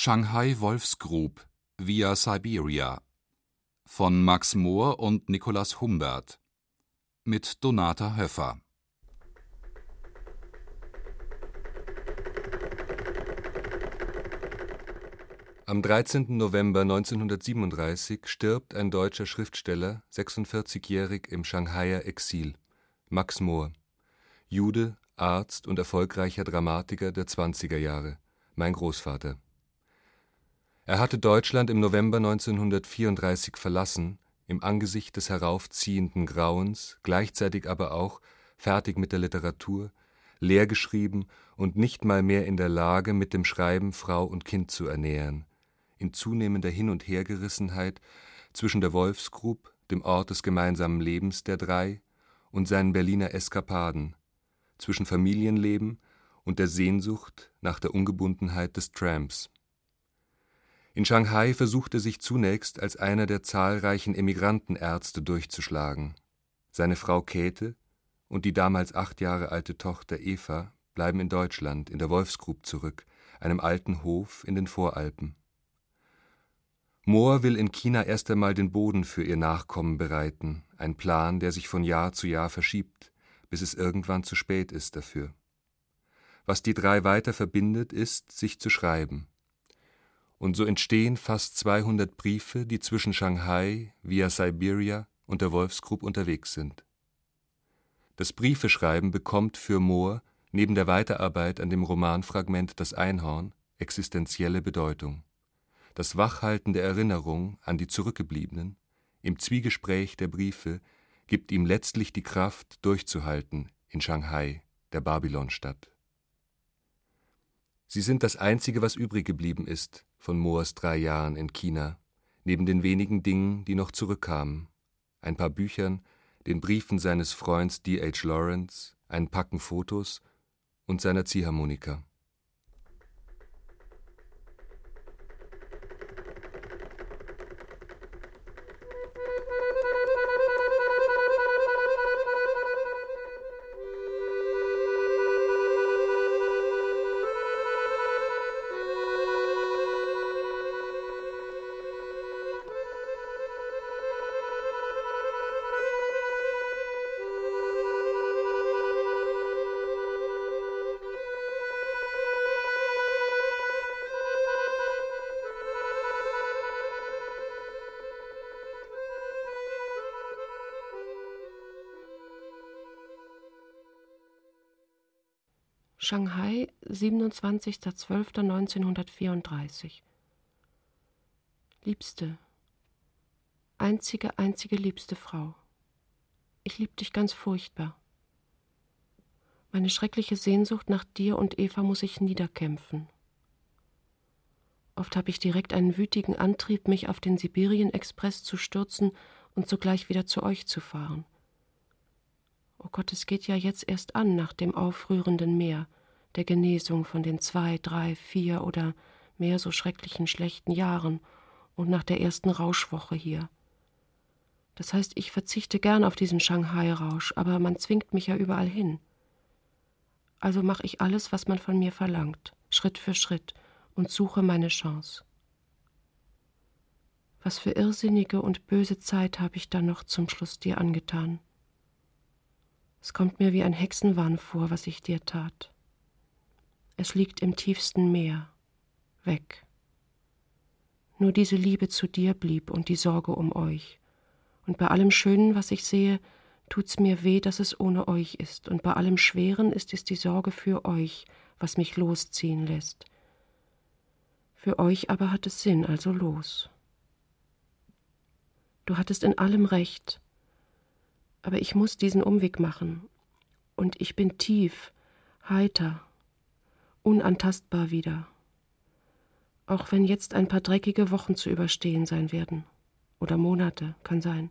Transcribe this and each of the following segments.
Shanghai Wolfsgrub via Siberia von Max Mohr und Nikolaus Humbert mit Donata Höffer Am 13. November 1937 stirbt ein deutscher Schriftsteller, 46-jährig im Shanghaier Exil, Max Mohr, Jude, Arzt und erfolgreicher Dramatiker der 20er Jahre, mein Großvater. Er hatte Deutschland im November 1934 verlassen, im Angesicht des heraufziehenden Grauens, gleichzeitig aber auch, fertig mit der Literatur, leergeschrieben und nicht mal mehr in der Lage, mit dem Schreiben Frau und Kind zu ernähren in zunehmender Hin und Hergerissenheit zwischen der Wolfsgrub, dem Ort des gemeinsamen Lebens der drei, und seinen Berliner Eskapaden, zwischen Familienleben und der Sehnsucht nach der Ungebundenheit des Tramps. In Shanghai versucht er sich zunächst als einer der zahlreichen Emigrantenärzte durchzuschlagen. Seine Frau Käthe und die damals acht Jahre alte Tochter Eva bleiben in Deutschland, in der Wolfsgrub zurück, einem alten Hof in den Voralpen. Mohr will in China erst einmal den Boden für ihr Nachkommen bereiten, ein Plan, der sich von Jahr zu Jahr verschiebt, bis es irgendwann zu spät ist dafür. Was die drei weiter verbindet, ist, sich zu schreiben. Und so entstehen fast 200 Briefe, die zwischen Shanghai, via Siberia und der Wolfsgrub unterwegs sind. Das Briefeschreiben bekommt für Mohr neben der Weiterarbeit an dem Romanfragment Das Einhorn existenzielle Bedeutung das Wachhalten der Erinnerung an die Zurückgebliebenen im Zwiegespräch der Briefe gibt ihm letztlich die Kraft, durchzuhalten in Shanghai, der Babylonstadt. Sie sind das Einzige, was übrig geblieben ist von Moors drei Jahren in China, neben den wenigen Dingen, die noch zurückkamen, ein paar Büchern, den Briefen seines Freunds D. H. Lawrence, ein Packen Fotos und seiner Ziehharmonika. 27.12.1934 Liebste, einzige, einzige liebste Frau, ich lieb dich ganz furchtbar. Meine schreckliche Sehnsucht nach dir und Eva muss ich niederkämpfen. Oft habe ich direkt einen wütigen Antrieb, mich auf den Sibirien-Express zu stürzen und sogleich wieder zu euch zu fahren. Oh Gott, es geht ja jetzt erst an nach dem aufrührenden Meer der Genesung von den zwei, drei, vier oder mehr so schrecklichen schlechten Jahren und nach der ersten Rauschwoche hier. Das heißt, ich verzichte gern auf diesen Shanghai-Rausch, aber man zwingt mich ja überall hin. Also mache ich alles, was man von mir verlangt, Schritt für Schritt, und suche meine Chance. Was für irrsinnige und böse Zeit habe ich dann noch zum Schluss dir angetan. Es kommt mir wie ein Hexenwahn vor, was ich dir tat. Es liegt im tiefsten Meer, weg. Nur diese Liebe zu dir blieb und die Sorge um euch. Und bei allem Schönen, was ich sehe, tut's mir weh, dass es ohne euch ist, und bei allem Schweren ist es die Sorge für euch, was mich losziehen lässt. Für euch aber hat es Sinn, also los. Du hattest in allem recht, aber ich muss diesen Umweg machen, und ich bin tief, heiter, unantastbar wieder. Auch wenn jetzt ein paar dreckige Wochen zu überstehen sein werden. Oder Monate, kann sein.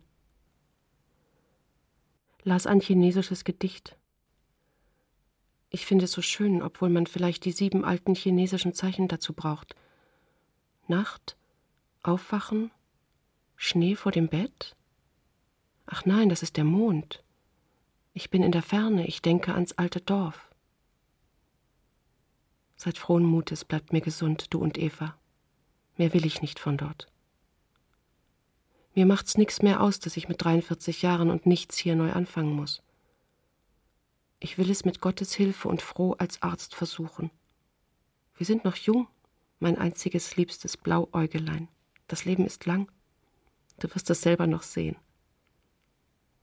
Las ein chinesisches Gedicht. Ich finde es so schön, obwohl man vielleicht die sieben alten chinesischen Zeichen dazu braucht. Nacht, Aufwachen, Schnee vor dem Bett? Ach nein, das ist der Mond. Ich bin in der Ferne, ich denke ans alte Dorf. Seid frohen Mutes, bleibt mir gesund, du und Eva. Mehr will ich nicht von dort. Mir macht's nichts mehr aus, dass ich mit 43 Jahren und nichts hier neu anfangen muss. Ich will es mit Gottes Hilfe und froh als Arzt versuchen. Wir sind noch jung, mein einziges liebstes Blauäugelein. Das Leben ist lang. Du wirst es selber noch sehen.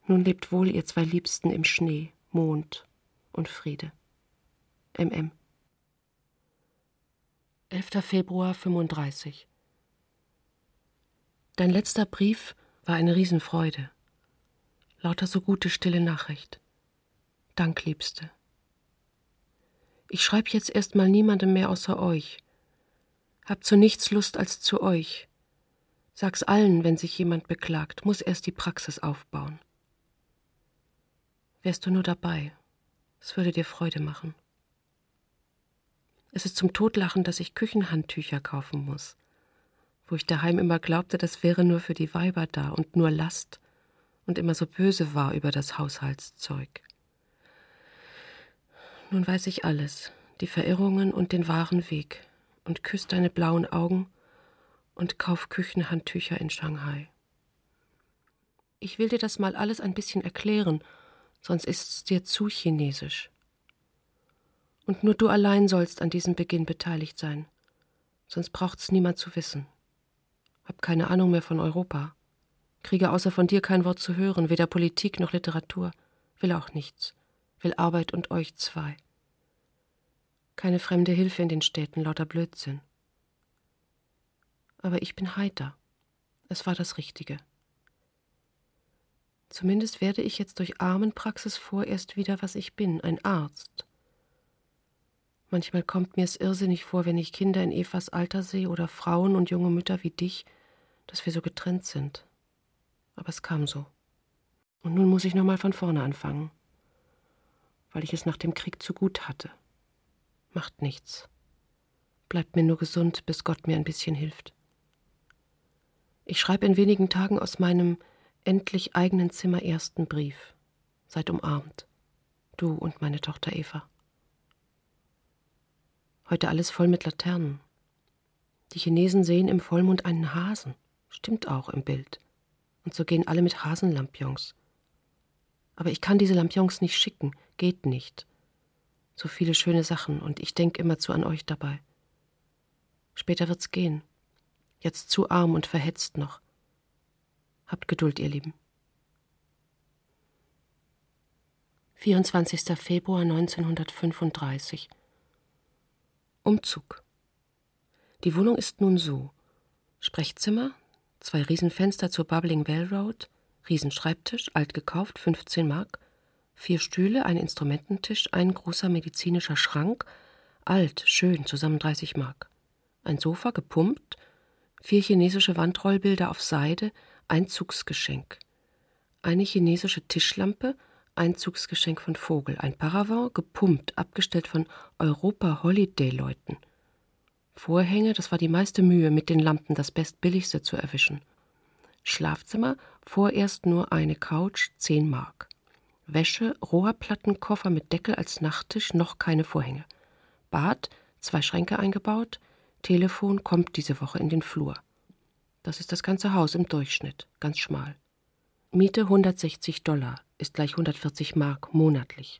Nun lebt wohl, ihr zwei Liebsten, im Schnee, Mond und Friede. MM. 11. Februar 35. Dein letzter Brief war eine Riesenfreude. Lauter so gute, stille Nachricht. Dank, Liebste. Ich schreibe jetzt erstmal niemandem mehr außer euch. Hab zu nichts Lust als zu euch. Sag's allen, wenn sich jemand beklagt, muss erst die Praxis aufbauen. Wärst du nur dabei, es würde dir Freude machen. Es ist zum Totlachen, dass ich Küchenhandtücher kaufen muss, wo ich daheim immer glaubte, das wäre nur für die Weiber da und nur Last und immer so böse war über das Haushaltszeug. Nun weiß ich alles, die Verirrungen und den wahren Weg, und küss deine blauen Augen und kauf Küchenhandtücher in Shanghai. Ich will dir das mal alles ein bisschen erklären, sonst ist's dir zu chinesisch. Und nur du allein sollst an diesem Beginn beteiligt sein. Sonst braucht's niemand zu wissen. Hab keine Ahnung mehr von Europa. Kriege außer von dir kein Wort zu hören, weder Politik noch Literatur. Will auch nichts. Will Arbeit und euch zwei. Keine fremde Hilfe in den Städten, lauter Blödsinn. Aber ich bin heiter. Es war das Richtige. Zumindest werde ich jetzt durch Armenpraxis vorerst wieder, was ich bin, ein Arzt. Manchmal kommt mir es irrsinnig vor, wenn ich Kinder in Evas Alter sehe oder Frauen und junge Mütter wie dich, dass wir so getrennt sind. Aber es kam so. Und nun muss ich nochmal von vorne anfangen, weil ich es nach dem Krieg zu gut hatte. Macht nichts. Bleibt mir nur gesund, bis Gott mir ein bisschen hilft. Ich schreibe in wenigen Tagen aus meinem endlich eigenen Zimmer ersten Brief. Seid umarmt. Du und meine Tochter Eva. Heute alles voll mit Laternen. Die Chinesen sehen im Vollmond einen Hasen. Stimmt auch im Bild. Und so gehen alle mit Hasenlampions. Aber ich kann diese Lampions nicht schicken, geht nicht. So viele schöne Sachen und ich denke immerzu an euch dabei. Später wird's gehen. Jetzt zu arm und verhetzt noch. Habt Geduld, ihr Lieben. 24. Februar 1935 Umzug. Die Wohnung ist nun so: Sprechzimmer, zwei Riesenfenster zur Bubbling Bell Road, Riesenschreibtisch, alt gekauft, 15 Mark, vier Stühle, ein Instrumententisch, ein großer medizinischer Schrank, alt, schön, zusammen 30 Mark. Ein Sofa, gepumpt, vier chinesische Wandrollbilder auf Seide, Einzugsgeschenk. Eine chinesische Tischlampe, Einzugsgeschenk von Vogel, ein Paravent, gepumpt, abgestellt von Europa Holiday-Leuten. Vorhänge, das war die meiste Mühe, mit den Lampen das bestbilligste zu erwischen. Schlafzimmer, vorerst nur eine Couch, 10 Mark. Wäsche, Rohrplattenkoffer mit Deckel als Nachttisch, noch keine Vorhänge. Bad, zwei Schränke eingebaut, Telefon kommt diese Woche in den Flur. Das ist das ganze Haus im Durchschnitt, ganz schmal. Miete 160 Dollar, ist gleich 140 Mark monatlich.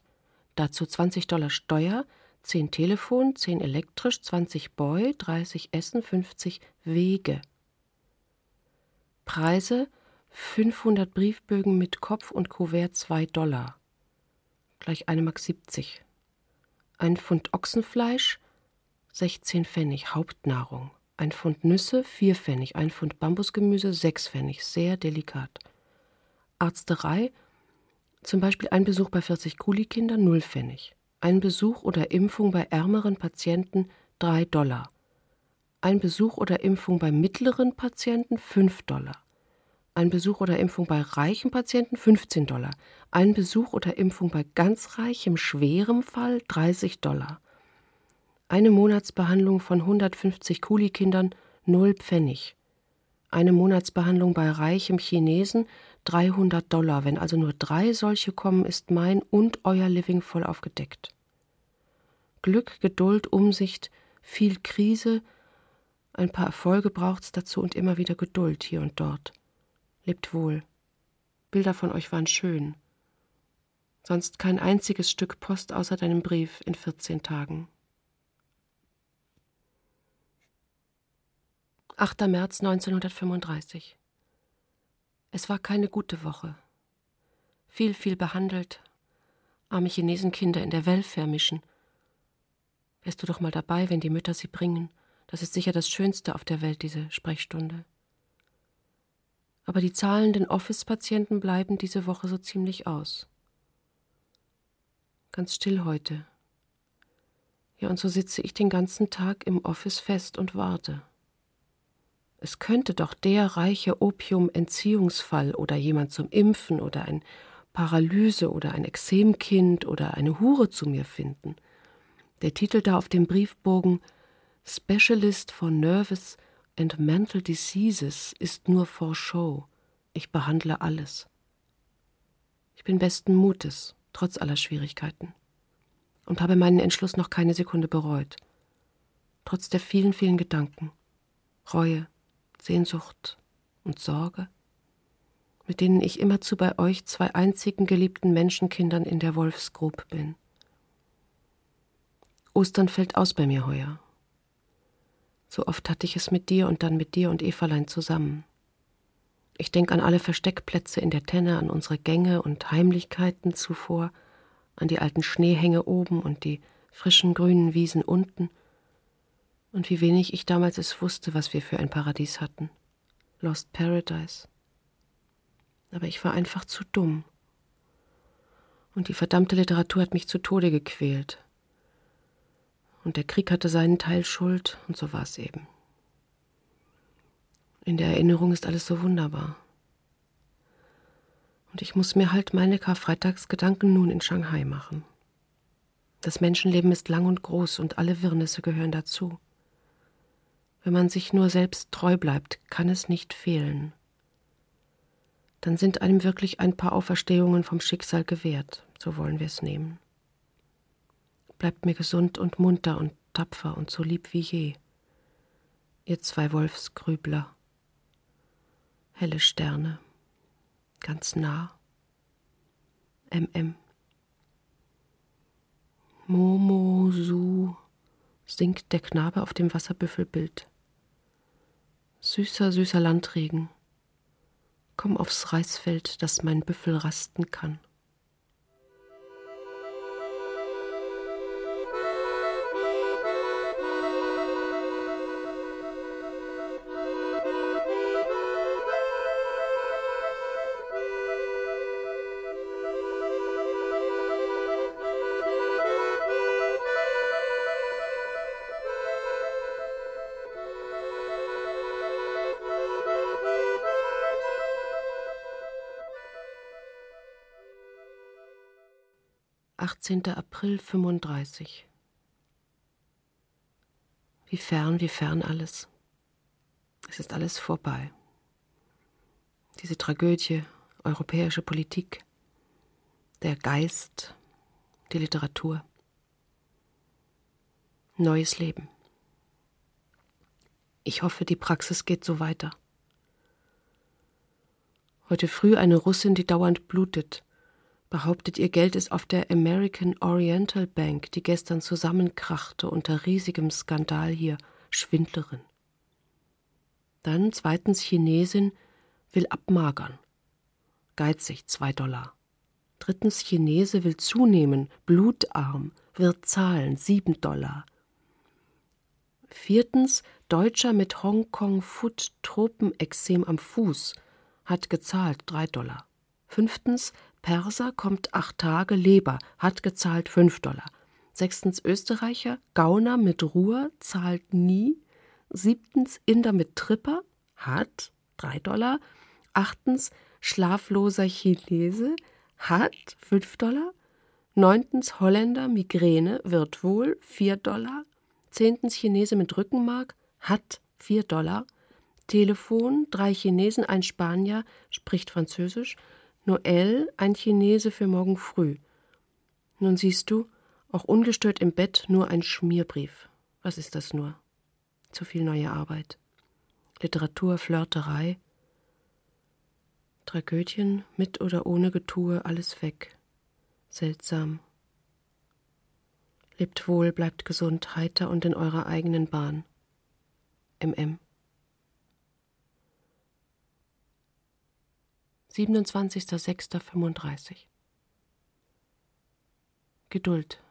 Dazu 20 Dollar Steuer, 10 Telefon, 10 elektrisch, 20 Boy, 30 Essen, 50 Wege. Preise 500 Briefbögen mit Kopf und Kuvert 2 Dollar. Gleich 1 Mark 70. Ein Pfund Ochsenfleisch 16 Pfennig Hauptnahrung. Ein Pfund Nüsse 4 Pfennig. Ein Pfund Bambusgemüse 6 Pfennig. Sehr delikat. Arzterei zum Beispiel ein Besuch bei 40 Kulikindern, 0 Pfennig. Ein Besuch oder Impfung bei ärmeren Patienten 3 Dollar. Ein Besuch oder Impfung bei mittleren Patienten 5 Dollar. Ein Besuch oder Impfung bei reichen Patienten 15 Dollar. Ein Besuch oder Impfung bei ganz reichem, schwerem Fall 30 Dollar. Eine Monatsbehandlung von 150 Kulikindern 0 Pfennig. Eine Monatsbehandlung bei reichem Chinesen 300 Dollar. Wenn also nur drei solche kommen, ist mein und euer Living voll aufgedeckt. Glück, Geduld, Umsicht, viel Krise, Ein paar Erfolge braucht's dazu und immer wieder Geduld hier und dort. Lebt wohl. Bilder von euch waren schön. Sonst kein einziges Stück Post außer deinem Brief in 14 Tagen. 8. März 1935. Es war keine gute Woche. Viel, viel behandelt. Arme Chinesenkinder in der Welfare mischen. Wärst du doch mal dabei, wenn die Mütter sie bringen. Das ist sicher das Schönste auf der Welt, diese Sprechstunde. Aber die zahlenden Office-Patienten bleiben diese Woche so ziemlich aus. Ganz still heute. Ja, und so sitze ich den ganzen Tag im Office fest und warte. Es könnte doch der reiche Opium-Entziehungsfall oder jemand zum Impfen oder ein Paralyse oder ein Exemkind oder eine Hure zu mir finden. Der Titel da auf dem Briefbogen Specialist for Nervous and Mental Diseases ist nur for Show. Ich behandle alles. Ich bin besten Mutes, trotz aller Schwierigkeiten. Und habe meinen Entschluss noch keine Sekunde bereut. Trotz der vielen, vielen Gedanken. Reue, Sehnsucht und Sorge, mit denen ich immerzu bei euch zwei einzigen geliebten Menschenkindern in der Wolfsgrub bin. Ostern fällt aus bei mir heuer. So oft hatte ich es mit dir und dann mit dir und Everlein zusammen. Ich denke an alle Versteckplätze in der Tenne, an unsere Gänge und Heimlichkeiten zuvor, an die alten Schneehänge oben und die frischen grünen Wiesen unten – und wie wenig ich damals es wusste, was wir für ein Paradies hatten. Lost Paradise. Aber ich war einfach zu dumm. Und die verdammte Literatur hat mich zu Tode gequält. Und der Krieg hatte seinen Teil Schuld, und so war es eben. In der Erinnerung ist alles so wunderbar. Und ich muss mir halt meine Karfreitagsgedanken nun in Shanghai machen. Das Menschenleben ist lang und groß und alle Wirrnisse gehören dazu. Wenn man sich nur selbst treu bleibt, kann es nicht fehlen. Dann sind einem wirklich ein paar Auferstehungen vom Schicksal gewährt, so wollen wir es nehmen. Bleibt mir gesund und munter und tapfer und so lieb wie je. Ihr zwei Wolfsgrübler. Helle Sterne. Ganz nah. MM. Momo Su singt der Knabe auf dem Wasserbüffelbild. Süßer, süßer Landregen, komm aufs Reisfeld, dass mein Büffel rasten kann. 18. April 35. Wie fern, wie fern alles. Es ist alles vorbei. Diese Tragödie, europäische Politik, der Geist, die Literatur. Neues Leben. Ich hoffe, die Praxis geht so weiter. Heute früh eine Russin, die dauernd blutet, behauptet, ihr Geld ist auf der American Oriental Bank, die gestern zusammenkrachte unter riesigem Skandal hier, Schwindlerin. Dann zweitens Chinesin will abmagern. Geizig, zwei Dollar. Drittens Chinese will zunehmen, blutarm, wird zahlen, sieben Dollar. Viertens Deutscher mit Hongkong-Foot-Tropenexem am Fuß hat gezahlt, drei Dollar. Fünftens Perser kommt acht Tage Leber, hat gezahlt fünf Dollar. Sechstens Österreicher, Gauner mit Ruhr, zahlt nie. Siebtens Inder mit Tripper, hat drei Dollar. Achtens schlafloser Chinese, hat fünf Dollar. Neuntens Holländer, Migräne, wird wohl, vier Dollar. Zehntens Chinese mit Rückenmark, hat vier Dollar. Telefon, drei Chinesen, ein Spanier, spricht Französisch. Noel, ein Chinese für morgen früh. Nun siehst du, auch ungestört im Bett nur ein Schmierbrief. Was ist das nur? Zu viel neue Arbeit. Literatur, Flirterei. Tragödien, mit oder ohne Getue, alles weg. Seltsam. Lebt wohl, bleibt gesund, heiter und in eurer eigenen Bahn. MM. 27.06.35 Geduld.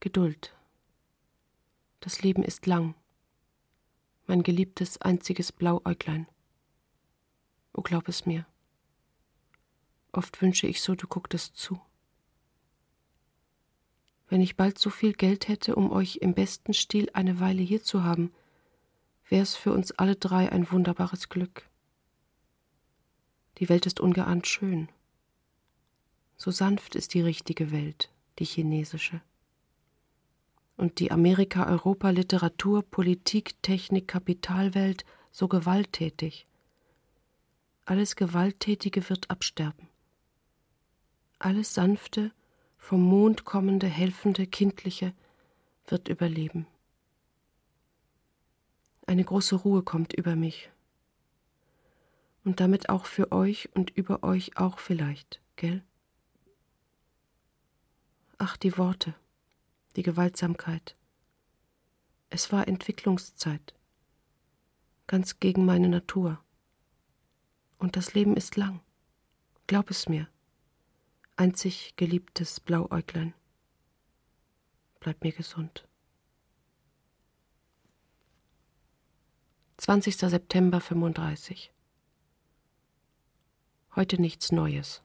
Geduld. Das Leben ist lang. Mein geliebtes einziges Blauäuglein. O glaub es mir. Oft wünsche ich so, du gucktest zu. Wenn ich bald so viel Geld hätte, um euch im besten Stil eine Weile hier zu haben, wär's für uns alle drei ein wunderbares Glück. Die Welt ist ungeahnt schön. So sanft ist die richtige Welt, die chinesische. Und die Amerika, Europa, Literatur, Politik, Technik, Kapitalwelt so gewalttätig. Alles Gewalttätige wird absterben. Alles Sanfte, vom Mond kommende, helfende, kindliche wird überleben. Eine große Ruhe kommt über mich, und damit auch für euch und über euch auch vielleicht, gell? Ach, die Worte, die Gewaltsamkeit. Es war Entwicklungszeit, ganz gegen meine Natur. Und das Leben ist lang, glaub es mir, einzig geliebtes Blauäuglein. Bleib mir gesund. 20. September 35 Heute nichts Neues.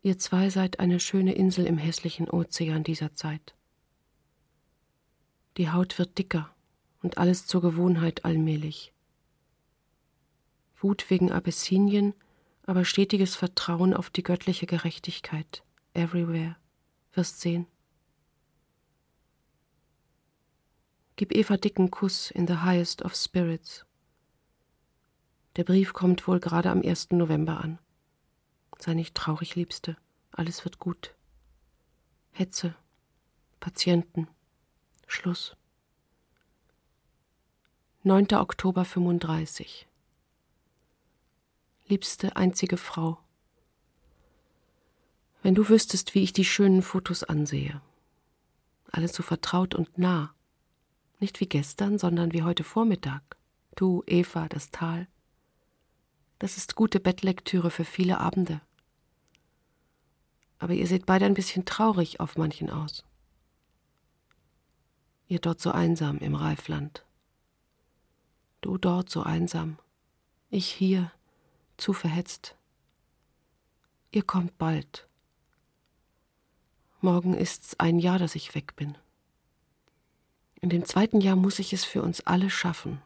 Ihr zwei seid eine schöne Insel im hässlichen Ozean dieser Zeit. Die Haut wird dicker und alles zur Gewohnheit allmählich. Wut wegen Abessinien, aber stetiges Vertrauen auf die göttliche Gerechtigkeit. Everywhere. Wirst sehen. Gib Eva dicken Kuss in the highest of spirits. Der Brief kommt wohl gerade am 1. November an. Sei nicht traurig, Liebste, alles wird gut. Hetze, Patienten, Schluss. 9. Oktober 35 Liebste einzige Frau, wenn du wüsstest, wie ich die schönen Fotos ansehe. Alles so vertraut und nah. Nicht wie gestern, sondern wie heute Vormittag. Du, Eva, das Tal, das ist gute Bettlektüre für viele Abende. Aber ihr seht beide ein bisschen traurig auf manchen aus. Ihr dort so einsam im Reifland. Du dort so einsam. Ich hier, zu verhetzt. Ihr kommt bald. Morgen ist's ein Jahr, dass ich weg bin. In dem zweiten Jahr muss ich es für uns alle schaffen,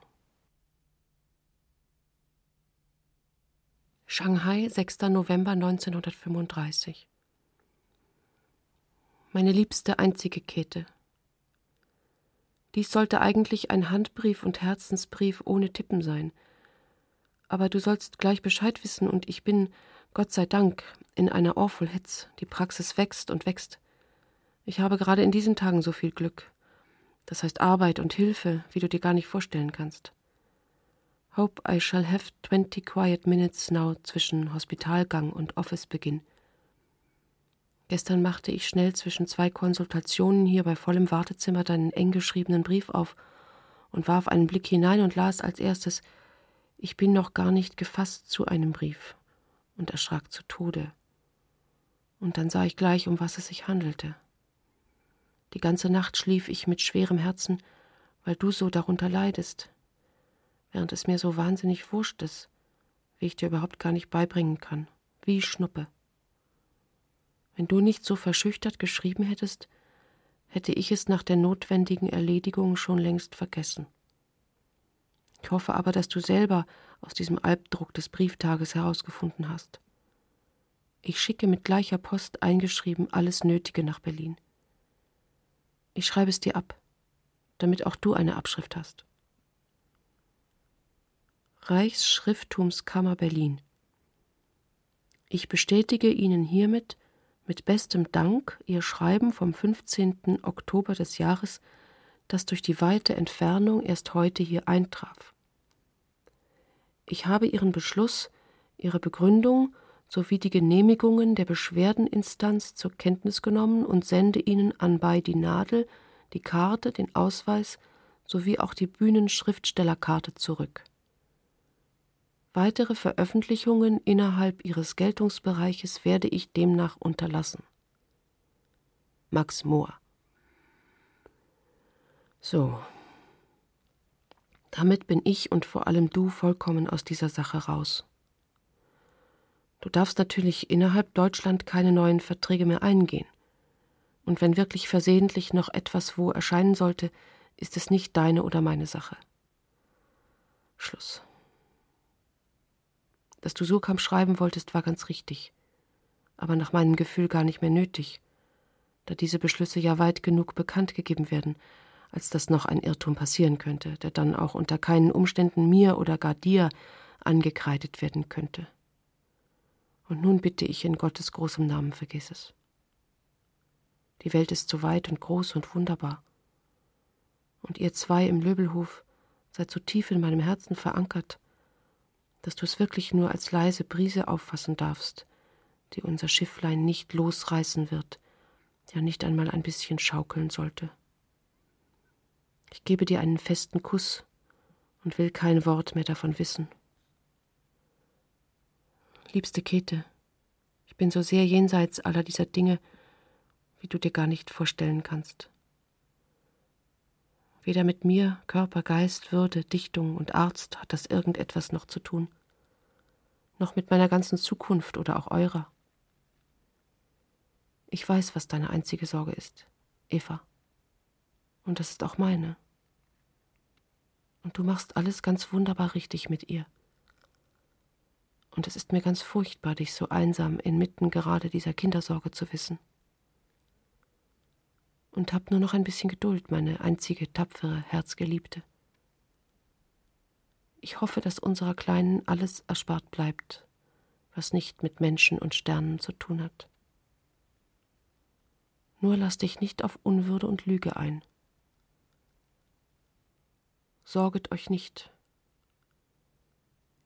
Shanghai, 6. November 1935. Meine liebste einzige Käthe. Dies sollte eigentlich ein Handbrief und Herzensbrief ohne Tippen sein. Aber du sollst gleich Bescheid wissen und ich bin, Gott sei Dank, in einer Awful Hitz. Die Praxis wächst und wächst. Ich habe gerade in diesen Tagen so viel Glück. Das heißt Arbeit und Hilfe, wie du dir gar nicht vorstellen kannst. Hope I shall have twenty quiet minutes now zwischen Hospitalgang und Officebeginn. Gestern machte ich schnell zwischen zwei Konsultationen hier bei vollem Wartezimmer deinen eng geschriebenen Brief auf und warf einen Blick hinein und las als erstes Ich bin noch gar nicht gefasst zu einem Brief und erschrak zu Tode. Und dann sah ich gleich, um was es sich handelte. Die ganze Nacht schlief ich mit schwerem Herzen, weil du so darunter leidest während es mir so wahnsinnig wurscht ist, wie ich dir überhaupt gar nicht beibringen kann, wie Schnuppe. Wenn du nicht so verschüchtert geschrieben hättest, hätte ich es nach der notwendigen Erledigung schon längst vergessen. Ich hoffe aber, dass du selber aus diesem Albdruck des Brieftages herausgefunden hast. Ich schicke mit gleicher Post eingeschrieben alles Nötige nach Berlin. Ich schreibe es dir ab, damit auch du eine Abschrift hast. Reichsschrifttumskammer Berlin. Ich bestätige Ihnen hiermit mit bestem Dank Ihr Schreiben vom 15. Oktober des Jahres, das durch die weite Entfernung erst heute hier eintraf. Ich habe Ihren Beschluss, Ihre Begründung sowie die Genehmigungen der Beschwerdeninstanz zur Kenntnis genommen und sende Ihnen anbei die Nadel, die Karte, den Ausweis sowie auch die Bühnenschriftstellerkarte zurück. Weitere Veröffentlichungen innerhalb ihres Geltungsbereiches werde ich demnach unterlassen. Max Mohr So. Damit bin ich und vor allem du vollkommen aus dieser Sache raus. Du darfst natürlich innerhalb Deutschland keine neuen Verträge mehr eingehen. Und wenn wirklich versehentlich noch etwas wo erscheinen sollte, ist es nicht deine oder meine Sache. Schluss. Dass du Surkamp schreiben wolltest, war ganz richtig, aber nach meinem Gefühl gar nicht mehr nötig, da diese Beschlüsse ja weit genug bekannt gegeben werden, als dass noch ein Irrtum passieren könnte, der dann auch unter keinen Umständen mir oder gar dir angekreidet werden könnte. Und nun bitte ich in Gottes großem Namen, vergiss es. Die Welt ist so weit und groß und wunderbar und ihr zwei im Löbelhof seid so tief in meinem Herzen verankert, dass du es wirklich nur als leise Brise auffassen darfst, die unser Schifflein nicht losreißen wird, ja nicht einmal ein bisschen schaukeln sollte. Ich gebe dir einen festen Kuss und will kein Wort mehr davon wissen. Liebste Käthe, ich bin so sehr jenseits aller dieser Dinge, wie du dir gar nicht vorstellen kannst. Weder mit mir, Körper, Geist, Würde, Dichtung und Arzt hat das irgendetwas noch zu tun, noch mit meiner ganzen Zukunft oder auch eurer. Ich weiß, was deine einzige Sorge ist, Eva. Und das ist auch meine. Und du machst alles ganz wunderbar richtig mit ihr. Und es ist mir ganz furchtbar, dich so einsam inmitten gerade dieser Kindersorge zu wissen und hab nur noch ein bisschen Geduld, meine einzige tapfere Herzgeliebte. Ich hoffe, dass unserer Kleinen alles erspart bleibt, was nicht mit Menschen und Sternen zu tun hat. Nur lass dich nicht auf Unwürde und Lüge ein. Sorget euch nicht.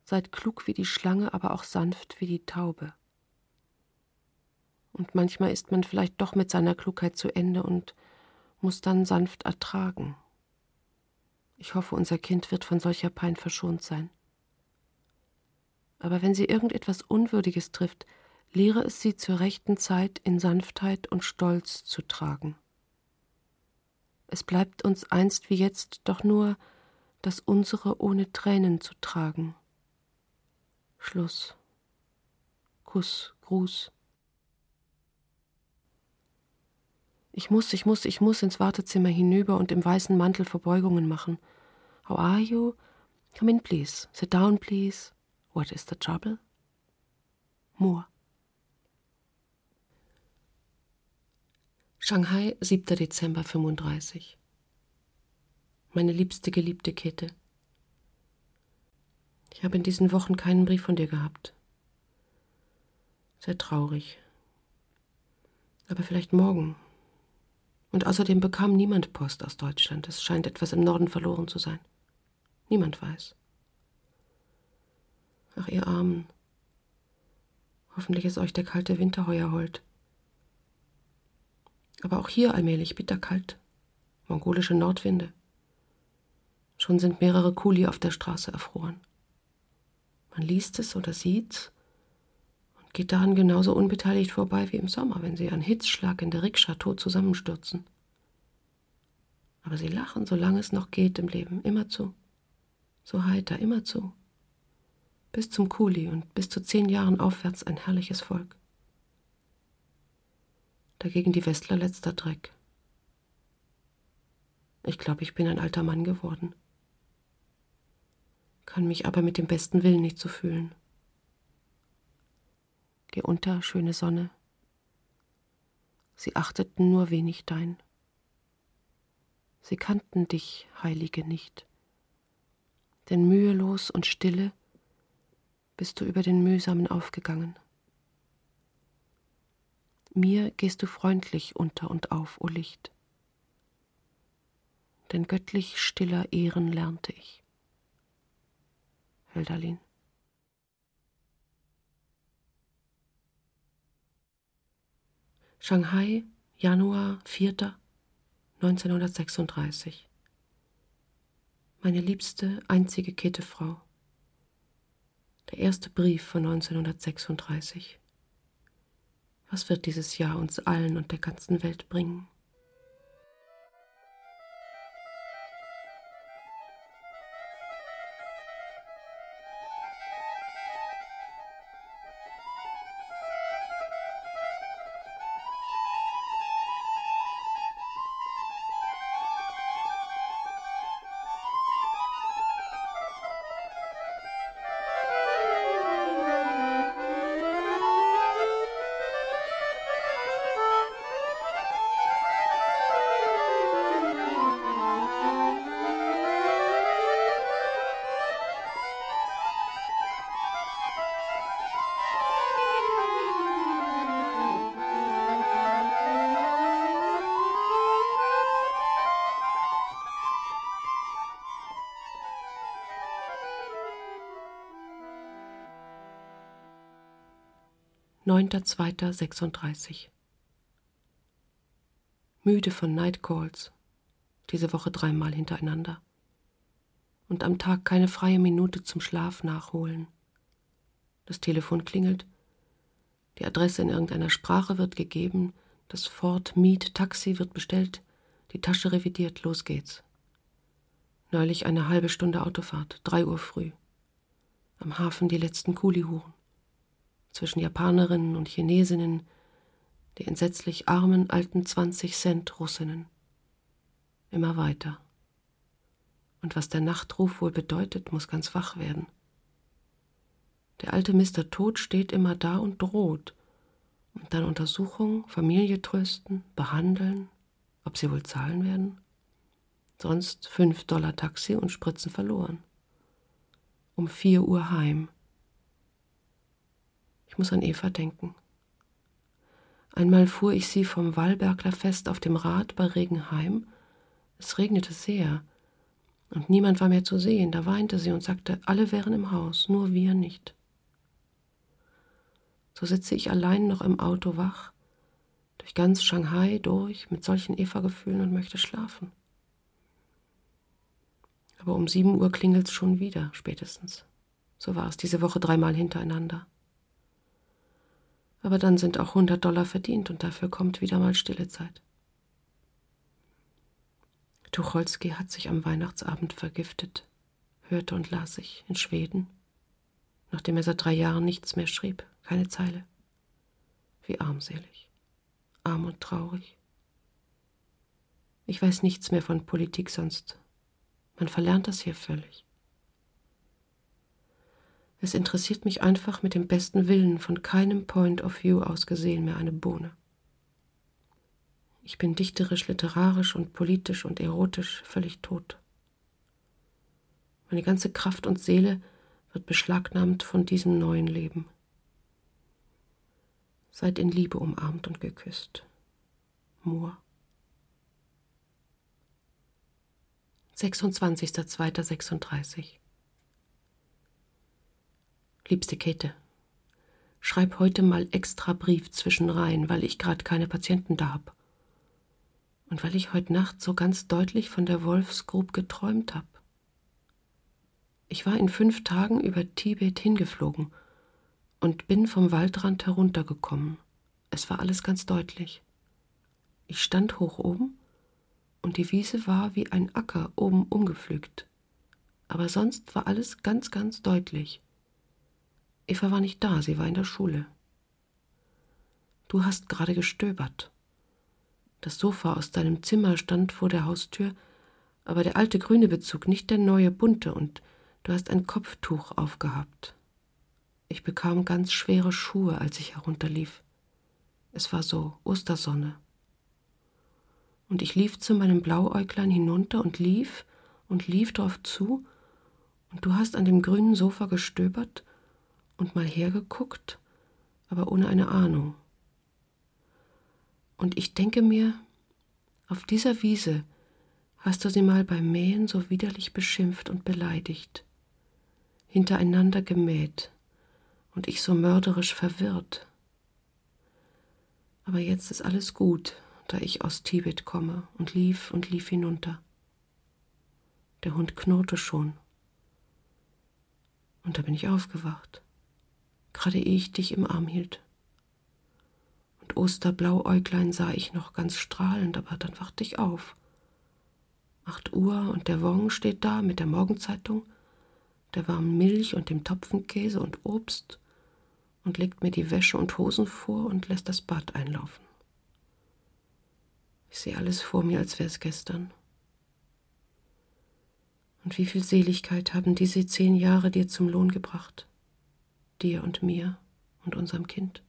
Seid klug wie die Schlange, aber auch sanft wie die Taube. Und manchmal ist man vielleicht doch mit seiner Klugheit zu Ende und muss dann sanft ertragen. Ich hoffe, unser Kind wird von solcher Pein verschont sein. Aber wenn sie irgendetwas Unwürdiges trifft, lehre es sie zur rechten Zeit in Sanftheit und Stolz zu tragen. Es bleibt uns einst wie jetzt doch nur das unsere ohne Tränen zu tragen. Schluss. Kuss, Gruß. Ich muss, ich muss, ich muss ins Wartezimmer hinüber und im weißen Mantel Verbeugungen machen. How are you? Come in, please. Sit down, please. What is the trouble? Moore. Shanghai, 7. Dezember 35. Meine liebste geliebte Kette. Ich habe in diesen Wochen keinen Brief von dir gehabt. Sehr traurig. Aber vielleicht morgen, und außerdem bekam niemand Post aus Deutschland. Es scheint etwas im Norden verloren zu sein. Niemand weiß. Ach, ihr Armen. Hoffentlich ist euch der kalte Winter heuer hold. Aber auch hier allmählich bitterkalt. Mongolische Nordwinde. Schon sind mehrere Kuli auf der Straße erfroren. Man liest es oder sieht's geht daran genauso unbeteiligt vorbei wie im Sommer, wenn sie an Hitzschlag in der Rikscha tot zusammenstürzen. Aber sie lachen, solange es noch geht im Leben, immerzu. So heiter, immerzu. Bis zum Kuli und bis zu zehn Jahren aufwärts ein herrliches Volk. Dagegen die Westler letzter Dreck. Ich glaube, ich bin ein alter Mann geworden. Kann mich aber mit dem besten Willen nicht so fühlen. Geh unter, schöne Sonne. Sie achteten nur wenig dein. Sie kannten dich, Heilige, nicht. Denn mühelos und stille bist du über den Mühsamen aufgegangen. Mir gehst du freundlich unter und auf, o Licht. denn göttlich stiller Ehren lernte ich. Hölderlin. Shanghai, Januar 4. 1936. Meine liebste, einzige Käthefrau. Der erste Brief von 1936. Was wird dieses Jahr uns allen und der ganzen Welt bringen? 9.2.36 Müde von Night Calls, diese Woche dreimal hintereinander. Und am Tag keine freie Minute zum Schlaf nachholen. Das Telefon klingelt, die Adresse in irgendeiner Sprache wird gegeben, das Ford Meet Taxi wird bestellt, die Tasche revidiert, los geht's. Neulich eine halbe Stunde Autofahrt, drei Uhr früh. Am Hafen die letzten Kulihuren zwischen Japanerinnen und Chinesinnen, die entsetzlich armen alten 20 Cent Russinnen. Immer weiter. Und was der Nachtruf wohl bedeutet, muss ganz wach werden. Der alte Mr. Tod steht immer da und droht. Und dann Untersuchung, Familie trösten, behandeln, ob sie wohl zahlen werden. Sonst fünf Dollar Taxi und Spritzen verloren. Um vier Uhr heim ich muss an Eva denken. Einmal fuhr ich sie vom Wallberglerfest auf dem Rad bei Regen heim. Es regnete sehr, und niemand war mehr zu sehen. Da weinte sie und sagte, alle wären im Haus, nur wir nicht. So sitze ich allein noch im Auto wach, durch ganz Shanghai durch, mit solchen Eva-Gefühlen und möchte schlafen. Aber um sieben Uhr klingelt's schon wieder, spätestens. So war es diese Woche dreimal hintereinander. Aber dann sind auch 100 Dollar verdient und dafür kommt wieder mal stille Zeit. Tucholsky hat sich am Weihnachtsabend vergiftet, hörte und las ich in Schweden, nachdem er seit drei Jahren nichts mehr schrieb, keine Zeile. Wie armselig, arm und traurig. Ich weiß nichts mehr von Politik sonst. Man verlernt das hier völlig. Es interessiert mich einfach mit dem besten Willen von keinem Point of View aus gesehen mehr eine Bohne. Ich bin dichterisch, literarisch und politisch und erotisch völlig tot. Meine ganze Kraft und Seele wird beschlagnahmt von diesem neuen Leben. Seid in Liebe umarmt und geküsst. Moor. 26.02.36 Liebste Käthe, schreib heute mal extra Brief zwischen rein, weil ich gerade keine Patienten da hab. Und weil ich heute Nacht so ganz deutlich von der Wolfsgrub geträumt hab. Ich war in fünf Tagen über Tibet hingeflogen und bin vom Waldrand heruntergekommen. Es war alles ganz deutlich. Ich stand hoch oben und die Wiese war wie ein Acker oben umgepflügt. Aber sonst war alles ganz, ganz deutlich. Eva war nicht da, sie war in der Schule. Du hast gerade gestöbert. Das Sofa aus deinem Zimmer stand vor der Haustür, aber der alte grüne Bezug, nicht der neue bunte, und du hast ein Kopftuch aufgehabt. Ich bekam ganz schwere Schuhe, als ich herunterlief. Es war so Ostersonne. Und ich lief zu meinem Blauäuglein hinunter und lief und lief drauf zu, und du hast an dem grünen Sofa gestöbert und mal hergeguckt, aber ohne eine Ahnung. Und ich denke mir, auf dieser Wiese, Hast du sie mal beim Mähen so widerlich beschimpft und beleidigt, hintereinander gemäht und ich so mörderisch verwirrt? Aber jetzt ist alles gut, da ich aus Tibet komme und lief und lief hinunter. Der Hund knurrte schon. Und da bin ich aufgewacht, gerade ehe ich dich im Arm hielt. Und Osterblauäuglein sah ich noch ganz strahlend, aber dann wachte ich auf. Acht Uhr und der Wong steht da mit der Morgenzeitung, der warmen Milch und dem Topfenkäse und Obst und legt mir die Wäsche und Hosen vor und lässt das Bad einlaufen. Ich sehe alles vor mir, als wäre es gestern. Und wie viel Seligkeit haben diese zehn Jahre dir zum Lohn gebracht? Dir und mir und unserem Kind.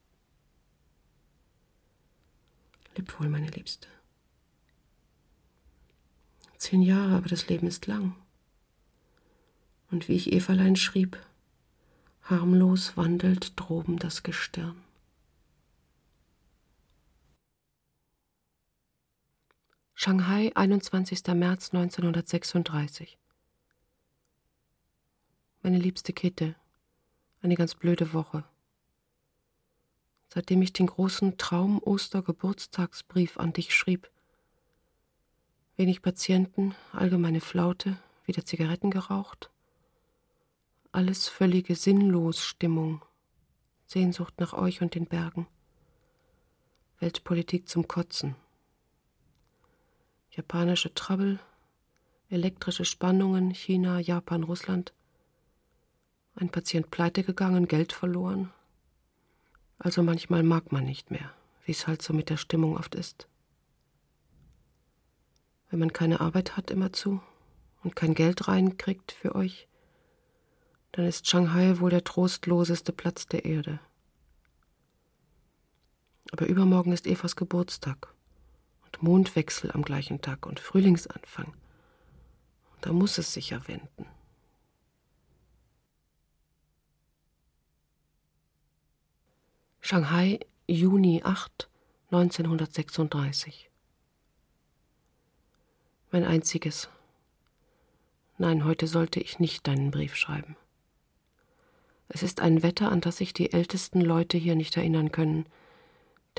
Leb wohl, meine Liebste. Zehn Jahre, aber das Leben ist lang. Und wie ich Everlein schrieb, harmlos wandelt droben das Gestirn. Shanghai, 21. März 1936 Meine liebste Kitte, eine ganz blöde Woche. Seitdem ich den großen Traum-Oster-Geburtstagsbrief an dich schrieb, wenig Patienten, allgemeine Flaute, wieder Zigaretten geraucht, alles völlige Sinnlosstimmung, Sehnsucht nach euch und den Bergen, Weltpolitik zum Kotzen. Japanische Trouble, elektrische Spannungen, China, Japan, Russland. Ein Patient pleite gegangen, Geld verloren. Also manchmal mag man nicht mehr, wie es halt so mit der Stimmung oft ist. Wenn man keine Arbeit hat immerzu und kein Geld reinkriegt für euch, dann ist Shanghai wohl der trostloseste Platz der Erde. Aber übermorgen ist Evas Geburtstag. Mondwechsel am gleichen Tag und Frühlingsanfang. Da muss es sich ja wenden. Shanghai, Juni 8, 1936. Mein einziges. Nein, heute sollte ich nicht deinen Brief schreiben. Es ist ein Wetter, an das sich die ältesten Leute hier nicht erinnern können,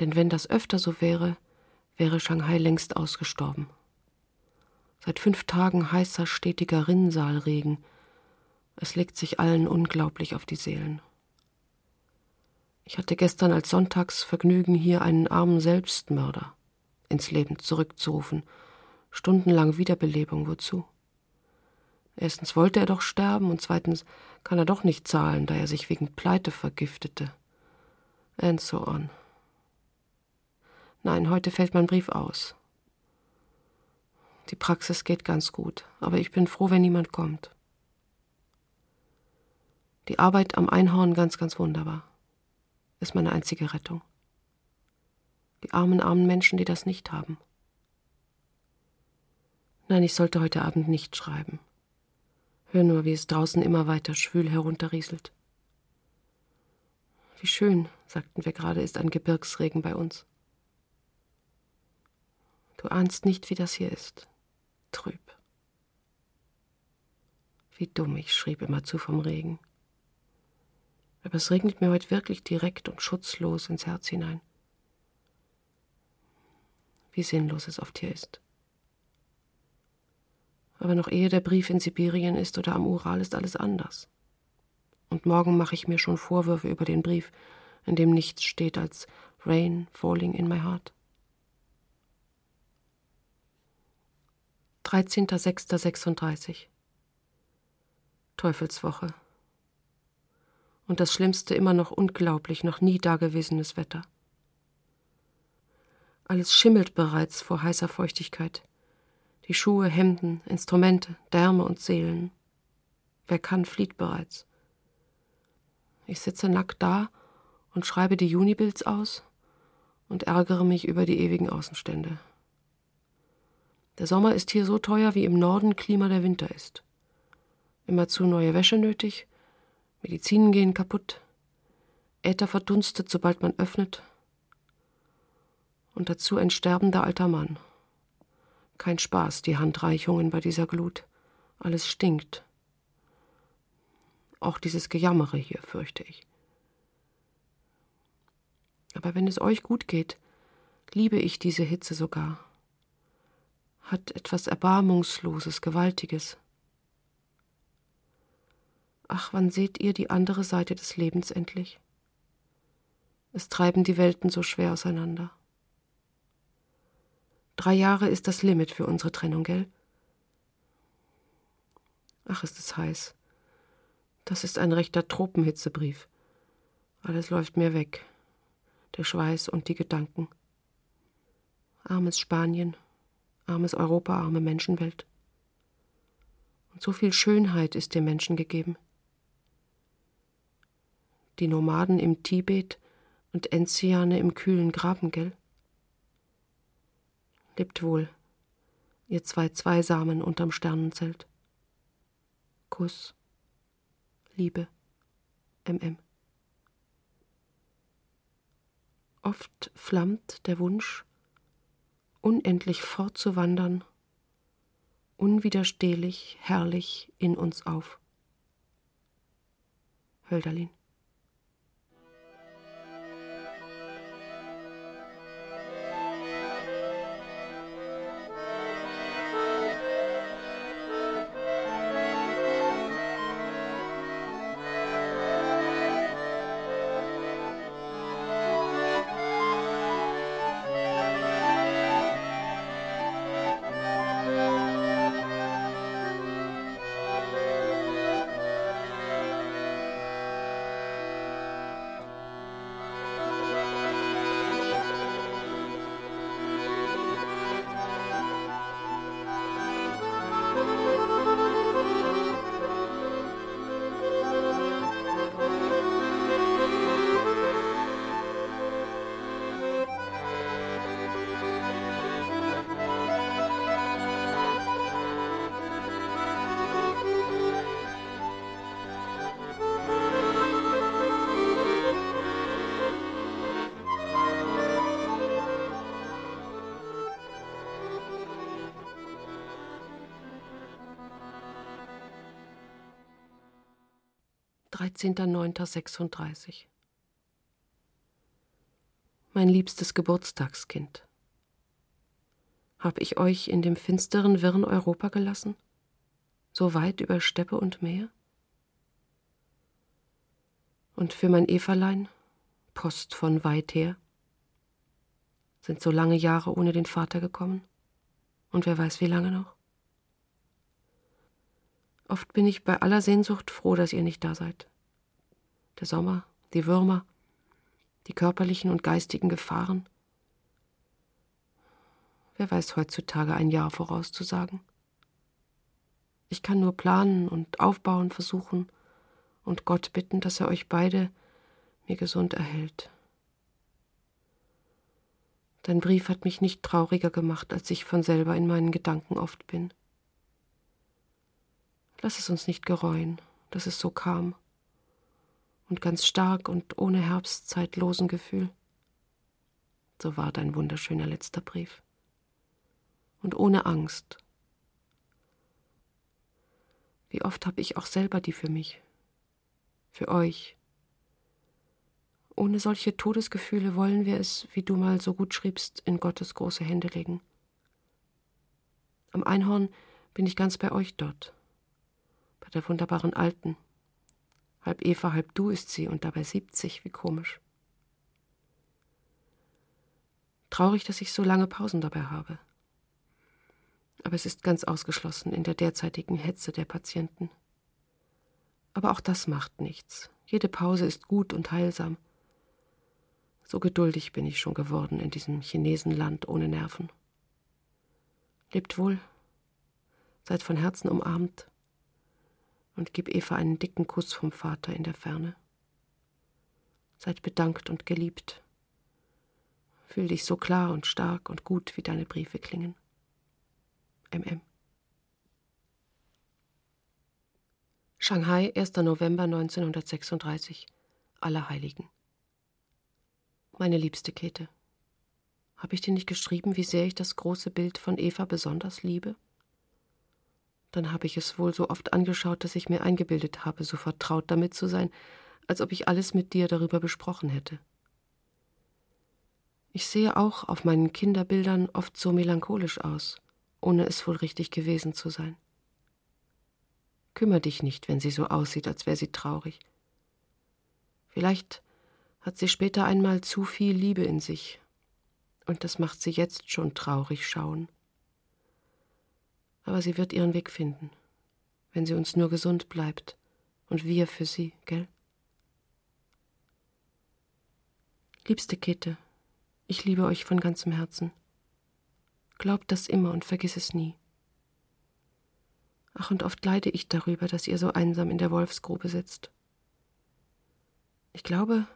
denn wenn das öfter so wäre, wäre Shanghai längst ausgestorben. Seit fünf Tagen heißer, stetiger Rinnsaalregen. Es legt sich allen unglaublich auf die Seelen. Ich hatte gestern als Sonntagsvergnügen hier einen armen Selbstmörder ins Leben zurückzurufen. Stundenlang Wiederbelebung, wozu? Erstens wollte er doch sterben und zweitens kann er doch nicht zahlen, da er sich wegen Pleite vergiftete. And so on. Nein, heute fällt mein Brief aus. Die Praxis geht ganz gut, aber ich bin froh, wenn niemand kommt. Die Arbeit am Einhorn ganz, ganz wunderbar. Ist meine einzige Rettung. Die armen, armen Menschen, die das nicht haben. Nein, ich sollte heute Abend nicht schreiben. Hör nur, wie es draußen immer weiter schwül herunterrieselt. Wie schön, sagten wir gerade, ist ein Gebirgsregen bei uns. Du ahnst nicht, wie das hier ist. Trüb. Wie dumm, ich schrieb immerzu vom Regen. Aber es regnet mir heute wirklich direkt und schutzlos ins Herz hinein. Wie sinnlos es oft hier ist. Aber noch ehe der Brief in Sibirien ist oder am Ural ist alles anders. Und morgen mache ich mir schon Vorwürfe über den Brief, in dem nichts steht als Rain falling in my heart. 13.06.36 Teufelswoche. Und das Schlimmste immer noch unglaublich, noch nie dagewesenes Wetter. Alles schimmelt bereits vor heißer Feuchtigkeit. Die Schuhe, Hemden, Instrumente, Därme und Seelen. Wer kann, flieht bereits. Ich sitze nackt da und schreibe die Junibilds aus und ärgere mich über die ewigen Außenstände. Der Sommer ist hier so teuer, wie im Norden Klima der Winter ist. Immerzu neue Wäsche nötig, Medizinen gehen kaputt, Äther verdunstet, sobald man öffnet. Und dazu ein sterbender alter Mann. Kein Spaß, die Handreichungen bei dieser Glut. Alles stinkt. Auch dieses Gejammere hier, fürchte ich. Aber wenn es euch gut geht, liebe ich diese Hitze sogar. Hat etwas Erbarmungsloses, Gewaltiges. Ach, wann seht ihr die andere Seite des Lebens endlich? Es treiben die Welten so schwer auseinander. Drei Jahre ist das Limit für unsere Trennung, gell? Ach, ist es heiß. Das ist ein rechter Tropenhitzebrief. Alles läuft mir weg. Der Schweiß und die Gedanken. Armes Spanien, armes Europa, arme Menschenwelt. Und so viel Schönheit ist dem Menschen gegeben. Die Nomaden im Tibet und Enziane im kühlen Graben, gell? Lebt wohl, ihr zwei Zweisamen unterm Sternenzelt. Kuss, Liebe, MM. Oft flammt der Wunsch, unendlich fortzuwandern, unwiderstehlich, herrlich in uns auf. Hölderlin 13.09.36 Mein liebstes Geburtstagskind, hab ich euch in dem finsteren, wirren Europa gelassen, so weit über Steppe und Meer? Und für mein Everlein, Post von weit her, sind so lange Jahre ohne den Vater gekommen, und wer weiß wie lange noch? Oft bin ich bei aller Sehnsucht froh, dass ihr nicht da seid. Der Sommer, die Würmer, die körperlichen und geistigen Gefahren. Wer weiß heutzutage ein Jahr vorauszusagen? Ich kann nur planen und aufbauen versuchen und Gott bitten, dass er euch beide mir gesund erhält. Dein Brief hat mich nicht trauriger gemacht, als ich von selber in meinen Gedanken oft bin. Lass es uns nicht gereuen, dass es so kam. Und ganz stark und ohne herbstzeitlosen Gefühl. So war dein wunderschöner letzter Brief. Und ohne Angst. Wie oft habe ich auch selber die für mich, für euch. Ohne solche Todesgefühle wollen wir es, wie du mal so gut schriebst, in Gottes große Hände legen. Am Einhorn bin ich ganz bei euch dort bei der wunderbaren Alten. Halb Eva, halb du ist sie und dabei siebzig, wie komisch. Traurig, dass ich so lange Pausen dabei habe. Aber es ist ganz ausgeschlossen in der derzeitigen Hetze der Patienten. Aber auch das macht nichts. Jede Pause ist gut und heilsam. So geduldig bin ich schon geworden in diesem Chinesenland ohne Nerven. Lebt wohl, seid von Herzen umarmt und gib Eva einen dicken Kuss vom Vater in der Ferne. Seid bedankt und geliebt. Fühl dich so klar und stark und gut, wie deine Briefe klingen. MM. Shanghai, 1. November 1936. Allerheiligen. Meine liebste Käthe. Habe ich dir nicht geschrieben, wie sehr ich das große Bild von Eva besonders liebe? Dann habe ich es wohl so oft angeschaut, dass ich mir eingebildet habe, so vertraut damit zu sein, als ob ich alles mit dir darüber besprochen hätte. Ich sehe auch auf meinen Kinderbildern oft so melancholisch aus, ohne es wohl richtig gewesen zu sein. Kümmer dich nicht, wenn sie so aussieht, als wäre sie traurig. Vielleicht hat sie später einmal zu viel Liebe in sich, und das macht sie jetzt schon traurig schauen. Aber sie wird ihren Weg finden, wenn sie uns nur gesund bleibt und wir für sie, gell? Liebste Käthe, ich liebe euch von ganzem Herzen. Glaubt das immer und vergiss es nie. Ach, und oft leide ich darüber, dass ihr so einsam in der Wolfsgrube sitzt. Ich glaube,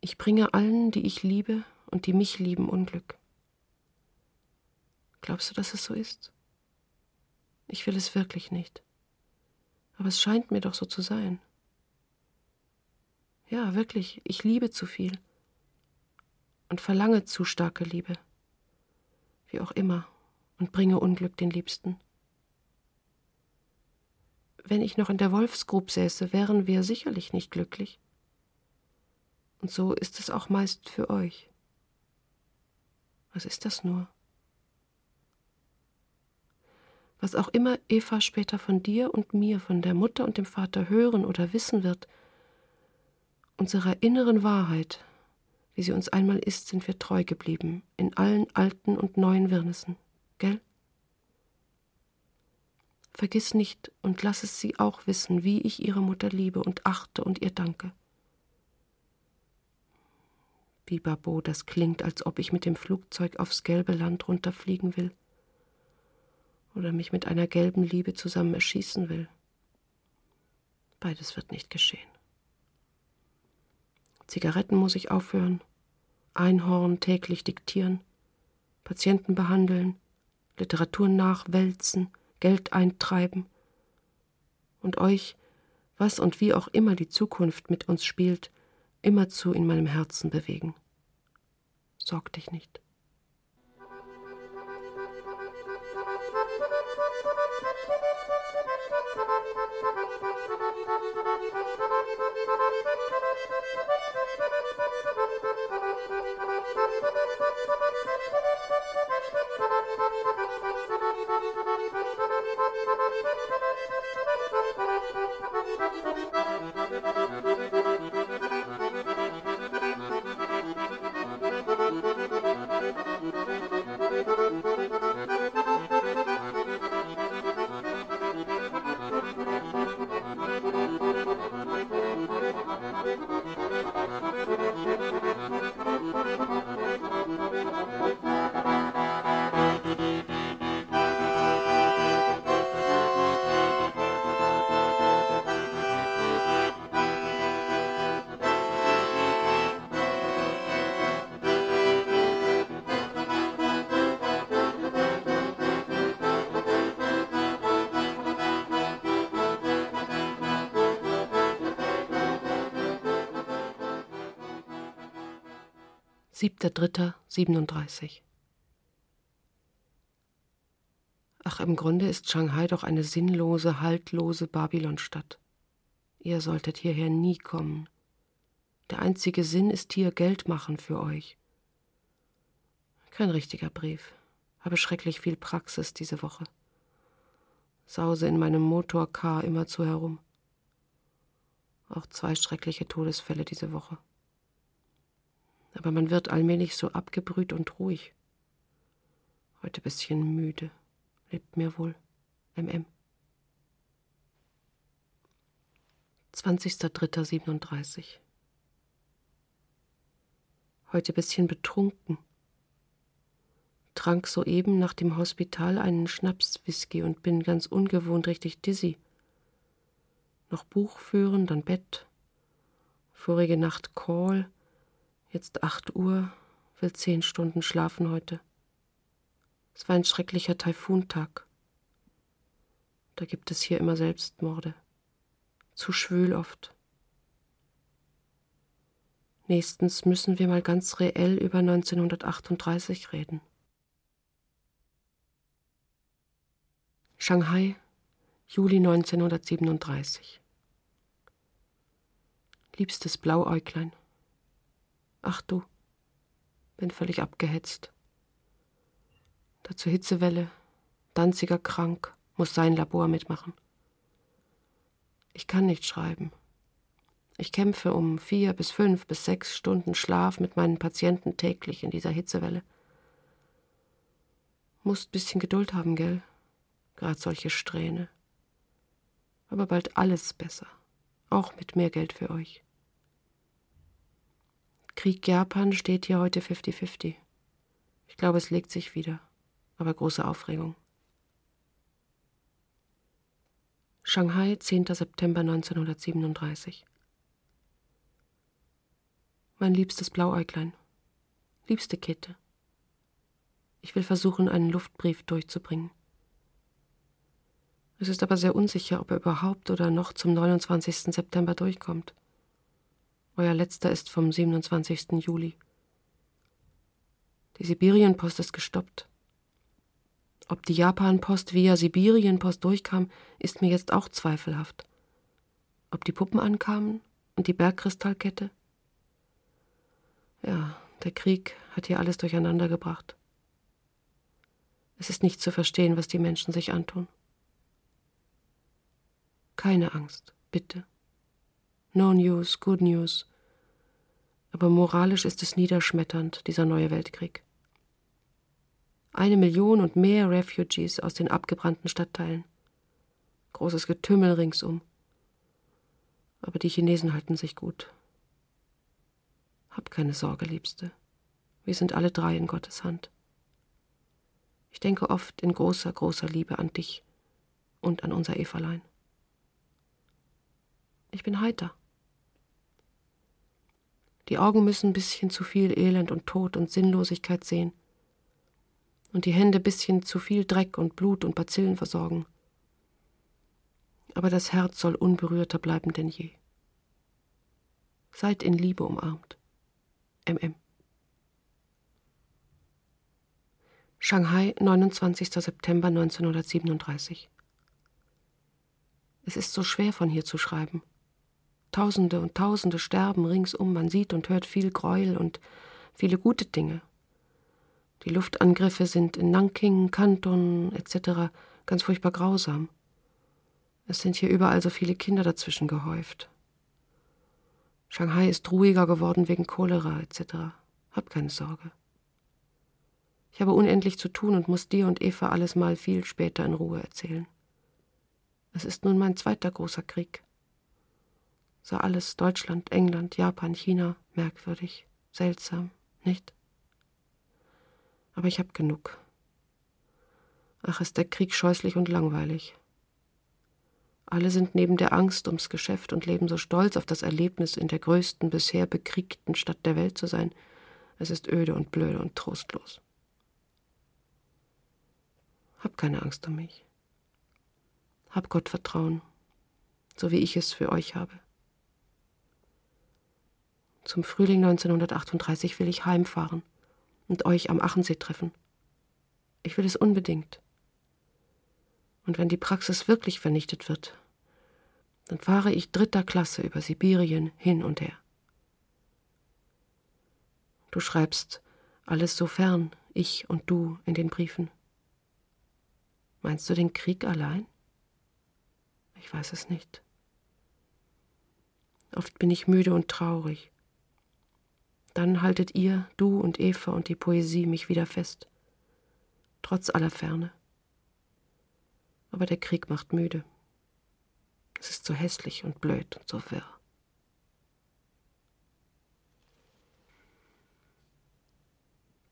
ich bringe allen, die ich liebe und die mich lieben, Unglück. Glaubst du, dass es so ist? Ich will es wirklich nicht. Aber es scheint mir doch so zu sein. Ja, wirklich, ich liebe zu viel und verlange zu starke Liebe. Wie auch immer, und bringe Unglück den Liebsten. Wenn ich noch in der Wolfsgrub säße, wären wir sicherlich nicht glücklich. Und so ist es auch meist für euch. Was ist das nur? Was auch immer Eva später von dir und mir, von der Mutter und dem Vater hören oder wissen wird, unserer inneren Wahrheit, wie sie uns einmal ist, sind wir treu geblieben, in allen alten und neuen Wirrnissen, gell? Vergiss nicht und lass es sie auch wissen, wie ich ihre Mutter liebe und achte und ihr danke. Bibabo, das klingt, als ob ich mit dem Flugzeug aufs gelbe Land runterfliegen will oder mich mit einer gelben Liebe zusammen erschießen will. Beides wird nicht geschehen. Zigaretten muss ich aufhören, Einhorn täglich diktieren, Patienten behandeln, Literatur nachwälzen, Geld eintreiben und euch, was und wie auch immer die Zukunft mit uns spielt, immerzu in meinem Herzen bewegen. Sorg dich nicht. Siebter Dritter 37 Ach, im Grunde ist Shanghai doch eine sinnlose, haltlose Babylonstadt. Ihr solltet hierher nie kommen. Der einzige Sinn ist hier Geld machen für euch. Kein richtiger Brief. Habe schrecklich viel Praxis diese Woche. Sause in meinem Motorcar immerzu herum. Auch zwei schreckliche Todesfälle diese Woche aber man wird allmählich so abgebrüht und ruhig. Heute bisschen müde. Lebt mir wohl. MM. 20.03.37 Heute bisschen betrunken. Trank soeben nach dem Hospital einen Schnapswhisky und bin ganz ungewohnt richtig dizzy. Noch Buch führen, dann Bett. Vorige Nacht Call Jetzt acht Uhr, will zehn Stunden schlafen heute. Es war ein schrecklicher Taifuntag. Da gibt es hier immer Selbstmorde. Zu schwül oft. Nächstens müssen wir mal ganz reell über 1938 reden. Shanghai, Juli 1937. Liebstes Blauäuglein. Ach du, bin völlig abgehetzt. Dazu Hitzewelle, Danziger krank, muss sein Labor mitmachen. Ich kann nicht schreiben. Ich kämpfe um vier bis fünf bis sechs Stunden Schlaf mit meinen Patienten täglich in dieser Hitzewelle. Musst bisschen Geduld haben, gell? Gerade solche Strähne. Aber bald alles besser. Auch mit mehr Geld für euch. Krieg Japan steht hier heute 50-50. Ich glaube, es legt sich wieder. Aber große Aufregung. Shanghai, 10. September 1937. Mein liebstes Blauäuglein, liebste Kette. Ich will versuchen, einen Luftbrief durchzubringen. Es ist aber sehr unsicher, ob er überhaupt oder noch zum 29. September durchkommt. Euer letzter ist vom 27. Juli. Die Sibirienpost ist gestoppt. Ob die Japanpost via Sibirienpost durchkam, ist mir jetzt auch zweifelhaft. Ob die Puppen ankamen und die Bergkristallkette? Ja, der Krieg hat hier alles durcheinander gebracht. Es ist nicht zu verstehen, was die Menschen sich antun. Keine Angst, bitte. No news, good news. Aber moralisch ist es niederschmetternd, dieser neue Weltkrieg. Eine Million und mehr Refugees aus den abgebrannten Stadtteilen. Großes Getümmel ringsum. Aber die Chinesen halten sich gut. Hab keine Sorge, Liebste. Wir sind alle drei in Gottes Hand. Ich denke oft in großer, großer Liebe an dich und an unser Everlein. Ich bin heiter. Die Augen müssen ein bisschen zu viel Elend und Tod und Sinnlosigkeit sehen und die Hände bisschen zu viel Dreck und Blut und Bazillen versorgen. Aber das Herz soll unberührter bleiben denn je. Seid in Liebe umarmt. MM. Shanghai, 29. September 1937. Es ist so schwer von hier zu schreiben. Tausende und Tausende sterben ringsum, man sieht und hört viel Gräuel und viele gute Dinge. Die Luftangriffe sind in Nanking, Kanton etc. ganz furchtbar grausam. Es sind hier überall so viele Kinder dazwischen gehäuft. Shanghai ist ruhiger geworden wegen Cholera etc. Hab keine Sorge. Ich habe unendlich zu tun und muss dir und Eva alles mal viel später in Ruhe erzählen. Es ist nun mein zweiter großer Krieg. Sah alles Deutschland, England, Japan, China merkwürdig, seltsam, nicht? Aber ich hab genug. Ach, ist der Krieg scheußlich und langweilig. Alle sind neben der Angst ums Geschäft und leben so stolz auf das Erlebnis, in der größten bisher bekriegten Stadt der Welt zu sein. Es ist öde und blöde und trostlos. Hab keine Angst um mich. Hab Gott Vertrauen, so wie ich es für euch habe. Zum Frühling 1938 will ich heimfahren und euch am Achensee treffen. Ich will es unbedingt. Und wenn die Praxis wirklich vernichtet wird, dann fahre ich dritter Klasse über Sibirien hin und her. Du schreibst alles so fern, ich und du in den Briefen. Meinst du den Krieg allein? Ich weiß es nicht. Oft bin ich müde und traurig. Dann haltet ihr, du und Eva und die Poesie mich wieder fest, trotz aller Ferne. Aber der Krieg macht müde. Es ist so hässlich und blöd und so wirr.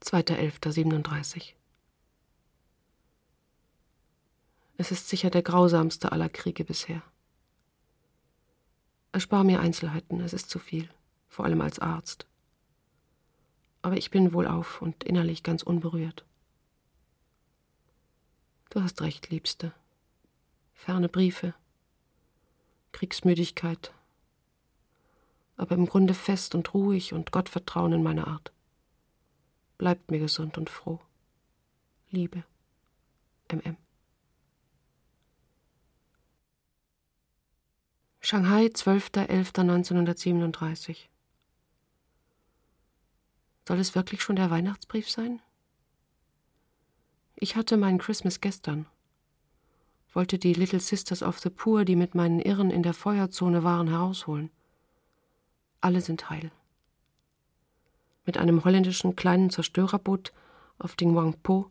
Zweiter. Es ist sicher der grausamste aller Kriege bisher. Erspar mir Einzelheiten, es ist zu viel, vor allem als Arzt. Aber ich bin wohlauf und innerlich ganz unberührt. Du hast recht, Liebste. Ferne Briefe, Kriegsmüdigkeit. aber im Grunde fest und ruhig und Gottvertrauen in meiner Art. Bleibt mir gesund und froh. Liebe. MM. Shanghai, 12.11.1937. Soll es wirklich schon der Weihnachtsbrief sein? Ich hatte meinen Christmas gestern, wollte die Little Sisters of the Poor, die mit meinen Irren in der Feuerzone waren, herausholen. Alle sind heil. Mit einem holländischen kleinen Zerstörerboot auf Ding Wang Po,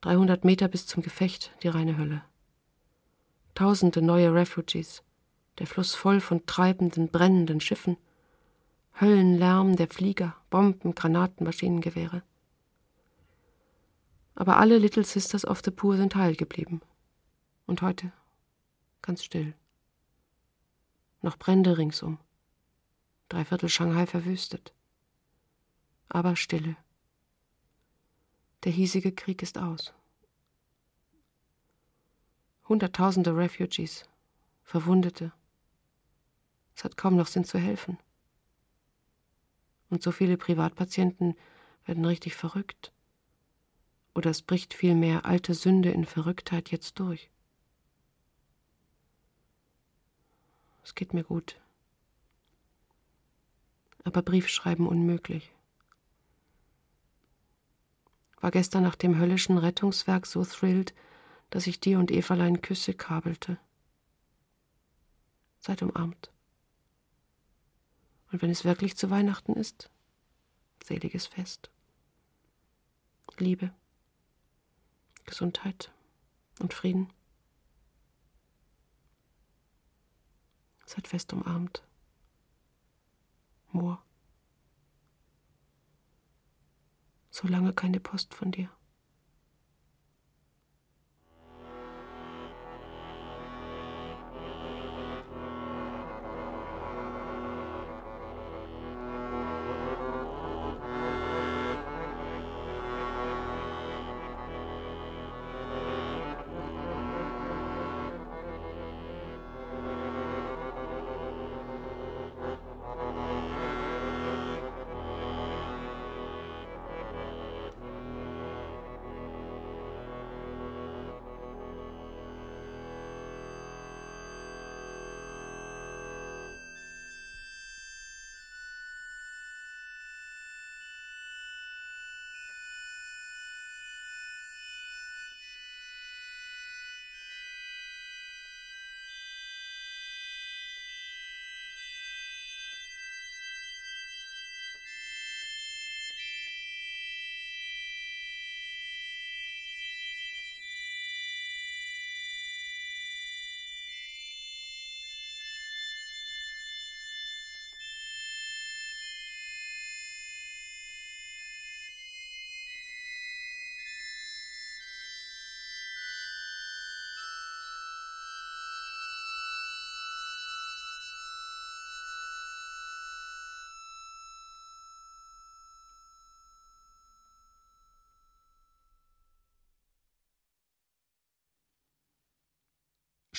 300 Meter bis zum Gefecht, die reine Hölle. Tausende neue Refugees, der Fluss voll von treibenden, brennenden Schiffen, Höllenlärm der Flieger, Bomben, Granaten, Maschinengewehre. Aber alle Little Sisters of the Poor sind heil geblieben. Und heute ganz still. Noch Brände ringsum. Dreiviertel Shanghai verwüstet. Aber Stille. Der hiesige Krieg ist aus. Hunderttausende Refugees, Verwundete. Es hat kaum noch Sinn zu helfen. Und so viele Privatpatienten werden richtig verrückt. Oder es bricht vielmehr alte Sünde in Verrücktheit jetzt durch. Es geht mir gut. Aber Briefschreiben unmöglich. War gestern nach dem höllischen Rettungswerk so thrilled, dass ich dir und Everlein Küsse kabelte. Seid umarmt. Und wenn es wirklich zu Weihnachten ist, seliges Fest. Liebe, Gesundheit und Frieden. Seid fest umarmt. Moor. Solange keine Post von dir.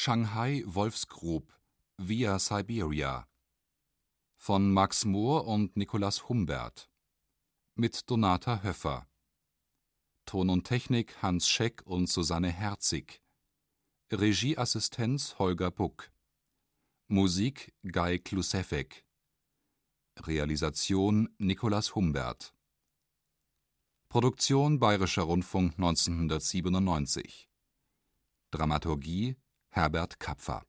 Shanghai Wolfsgrub via Siberia von Max Mohr und Nikolaus Humbert mit Donata Höffer. Ton und Technik Hans Scheck und Susanne Herzig. Regieassistenz Holger Buck. Musik Guy Klusewek. Realisation Nikolaus Humbert. Produktion Bayerischer Rundfunk 1997 Dramaturgie Herbert Kapfer